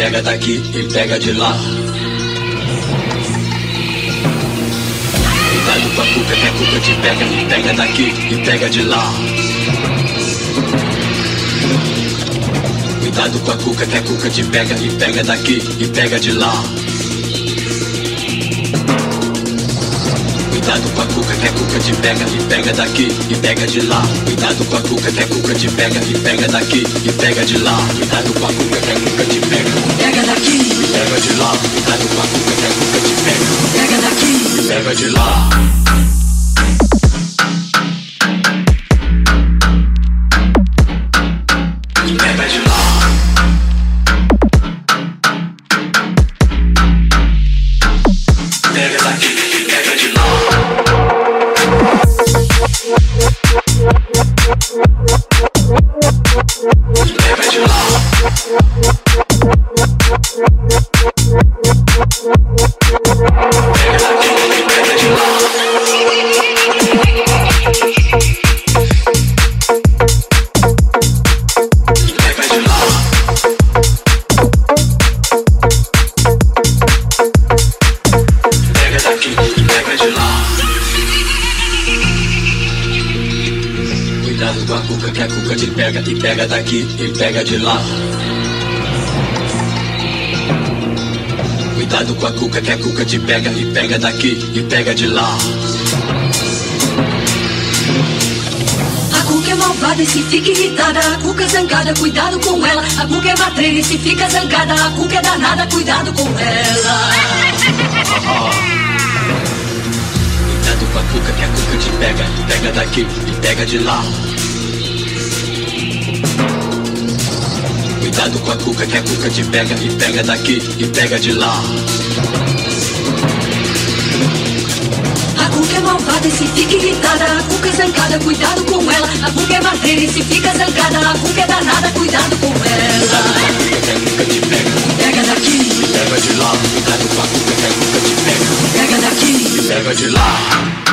Pega daqui e pega de lá. Cuidado com a cuca que a cuca te pega e pega daqui e pega de lá. Cuidado com a cuca que a cuca te pega e pega daqui e pega de lá. Cuca te pega e pega daqui e pega de lá. Cuidado com a cuca que a cuca te pega e pega daqui e pega de lá. Cuidado com a cuca que a cuca te pega. Pega daqui e pega de lá. Cuidado com a cuca que a cuca te pega. Pega daqui e pega de lá. Pega de lá. Cuidado com a cuca que a cuca te pega e pega daqui e pega de lá. A cuca é malvada e se fica irritada, a cuca é zangada, cuidado com ela. A cuca é matreira e se fica zangada, a cuca é danada, cuidado com ela. Cuidado com a cuca que a cuca te pega, pega daqui e pega de lá. Cuidado com a cuca que a cuca te pega e pega daqui e pega de lá. A cuca é malvada e se fica irritada, a cuca é zangada, cuidado com ela. A cuca é mateira e se fica zangada, a cuca é danada, cuidado com ela. Cuidado com a cuca que a cuca te pega. Pega daqui e pega de lá. Cuidado com a cuca que a cuca te pega. Pega daqui e pega de lá.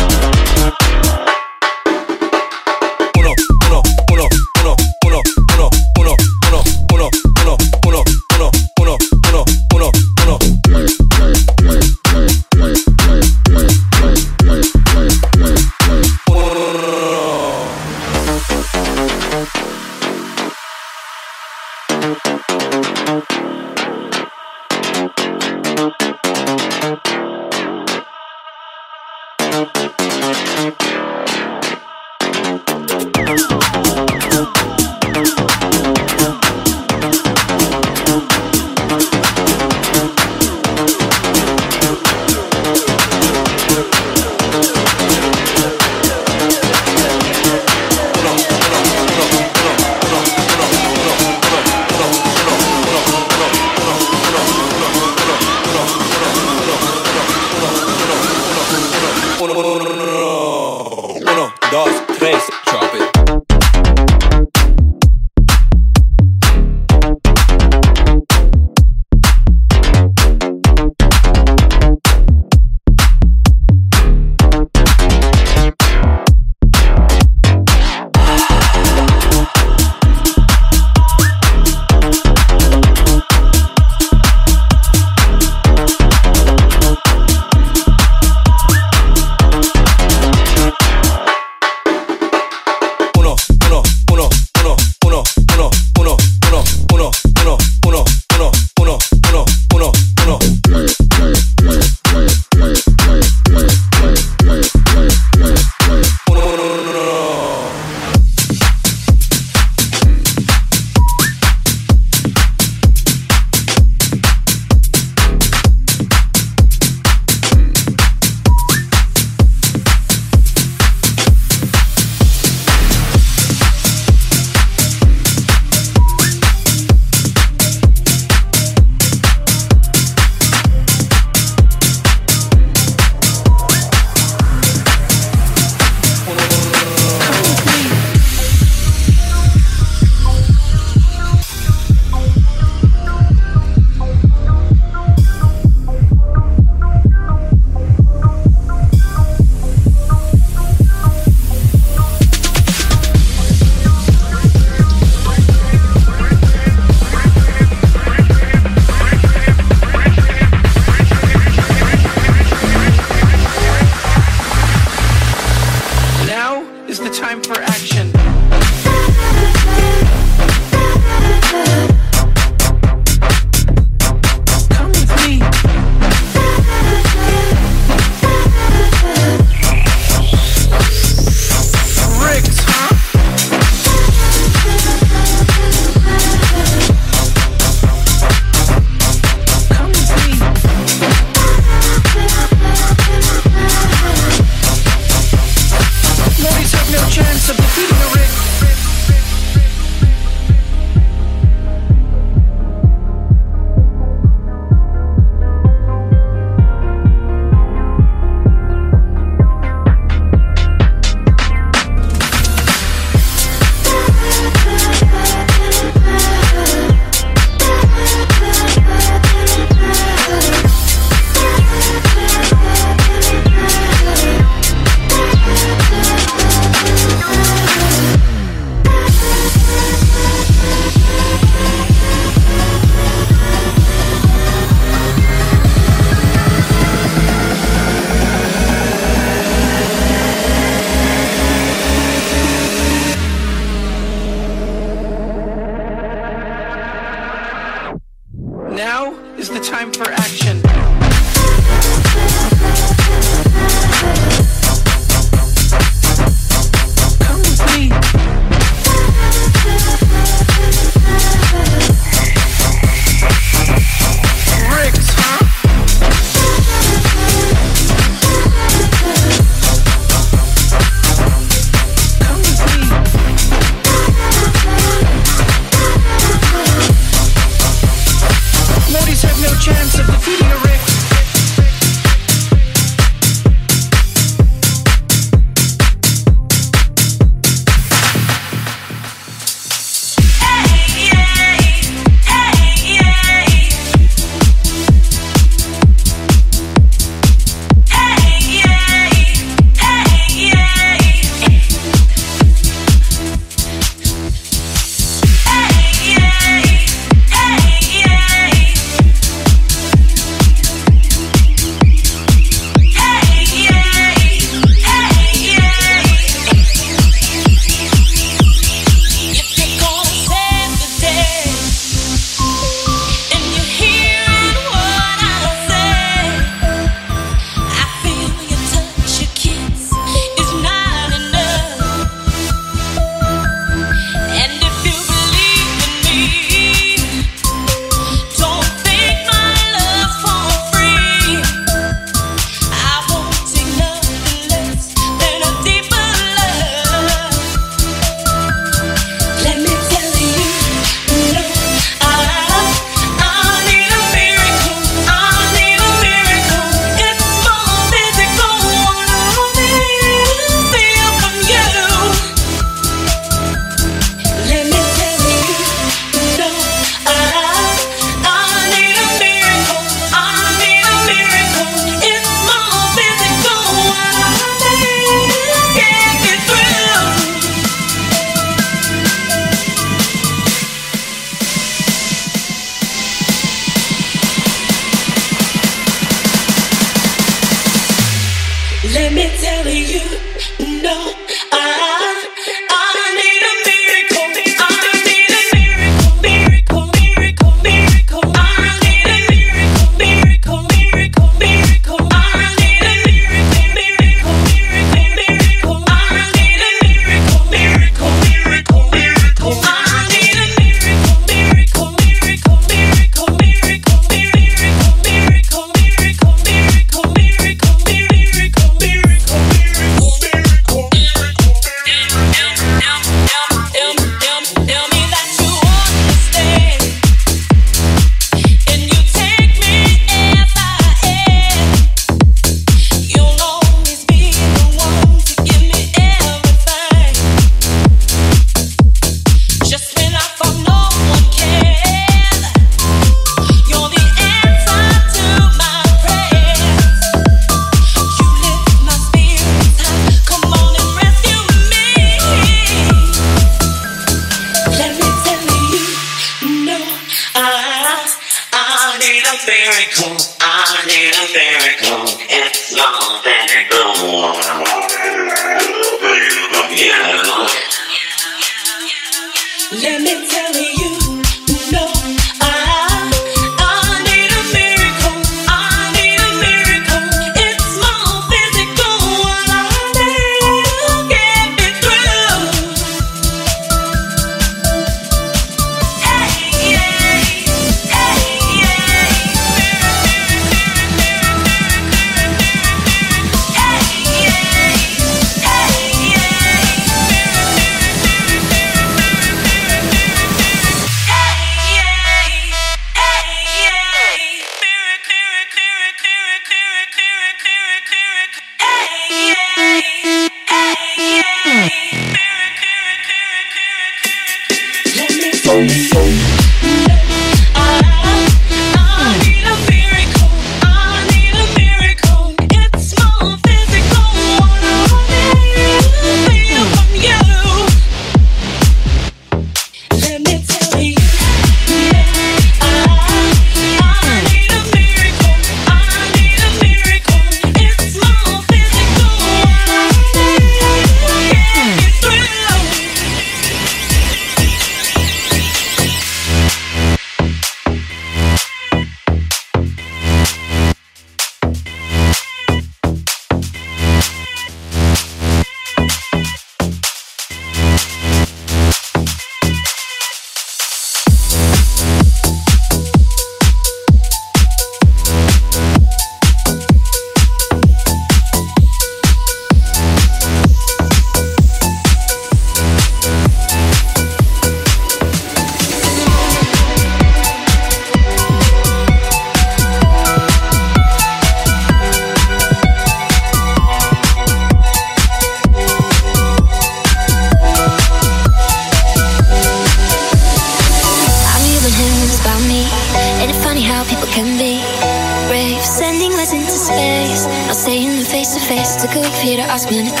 I spend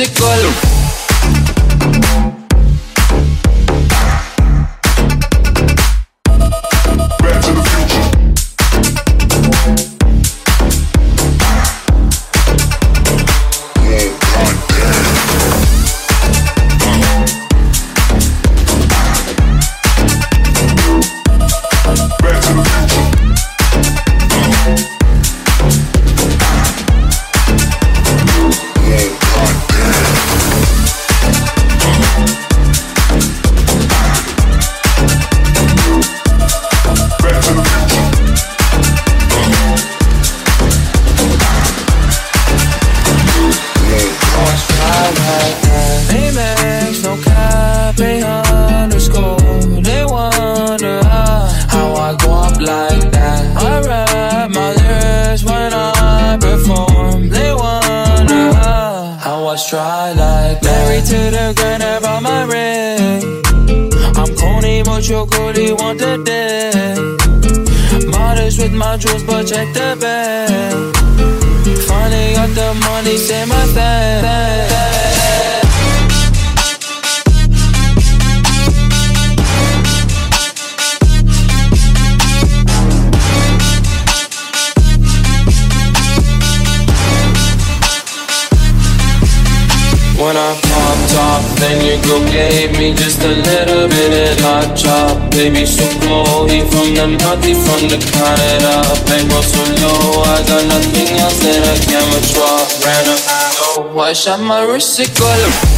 musical. chama Recycle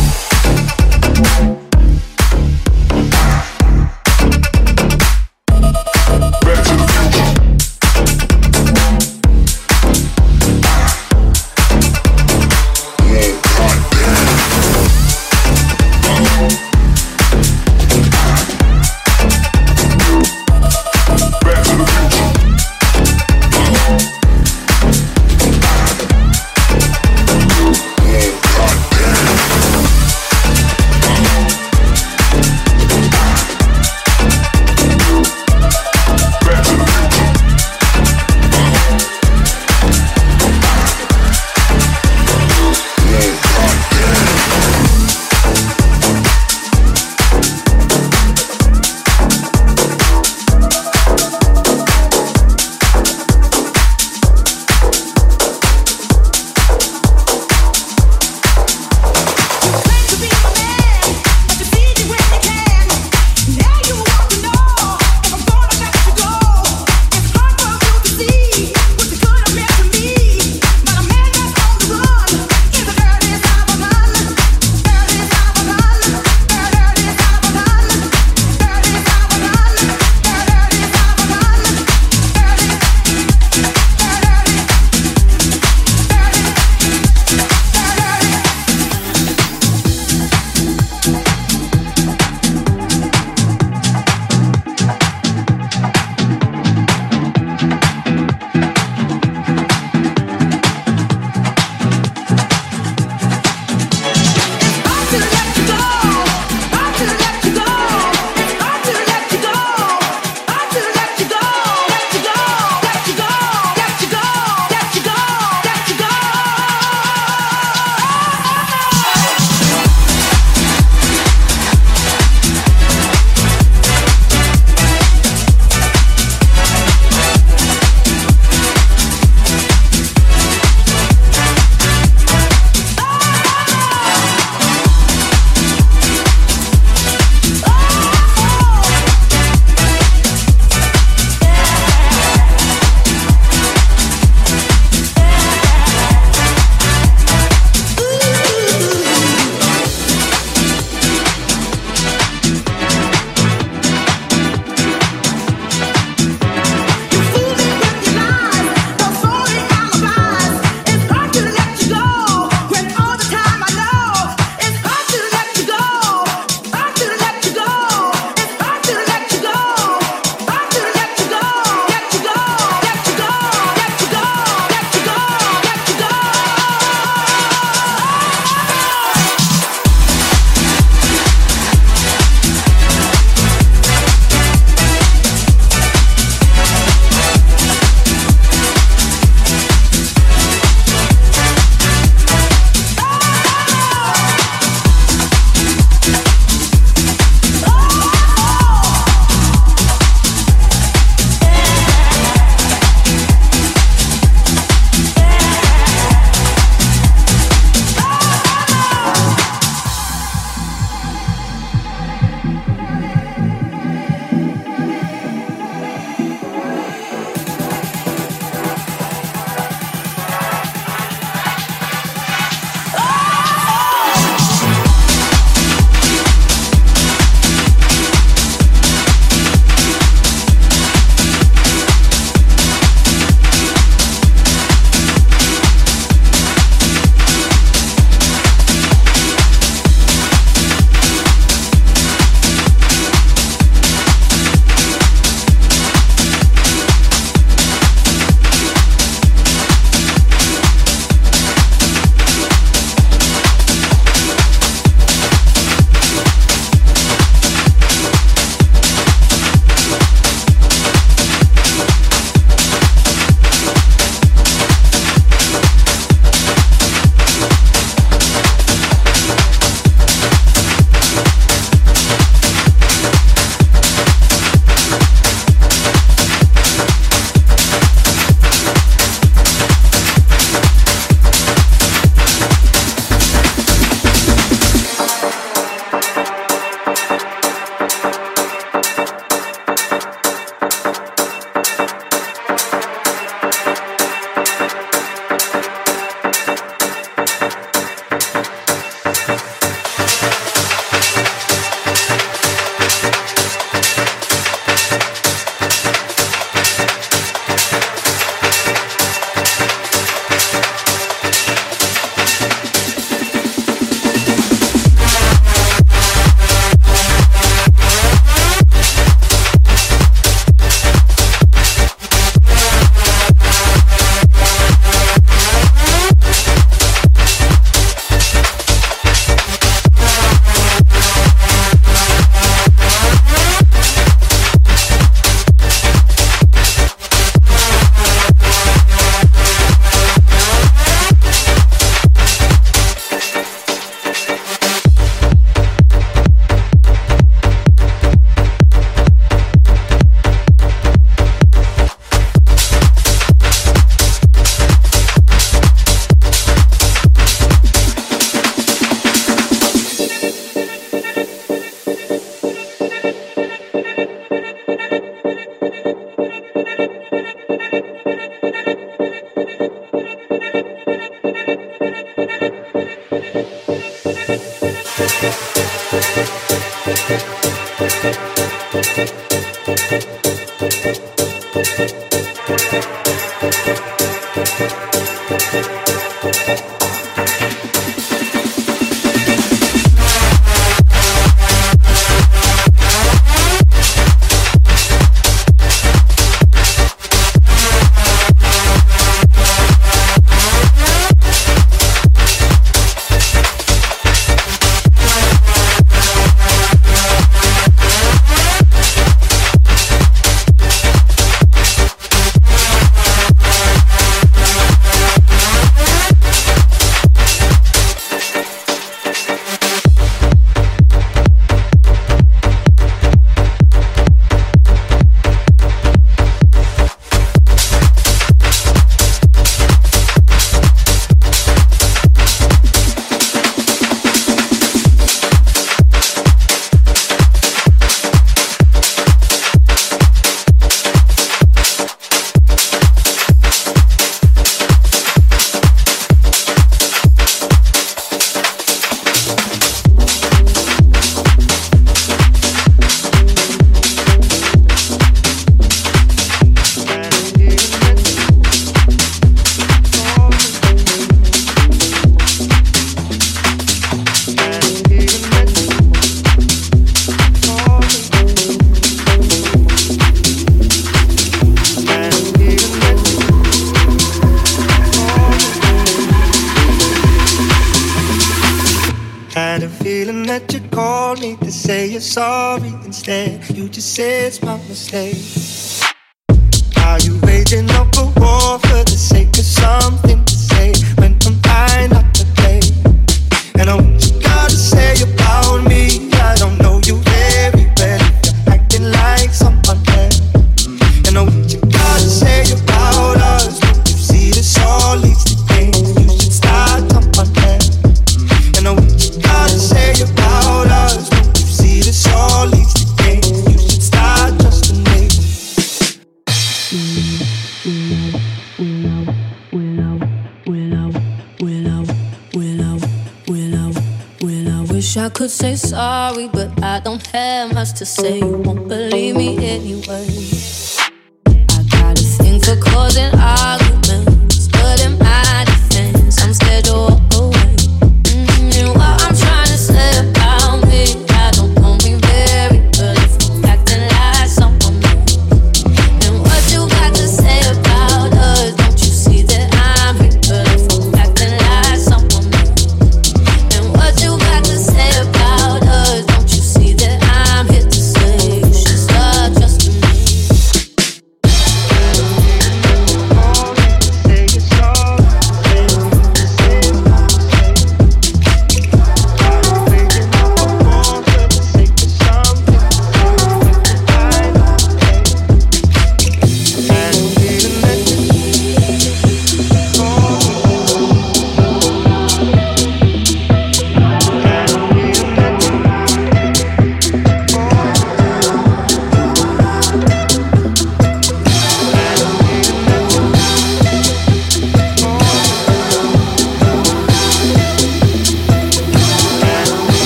to say.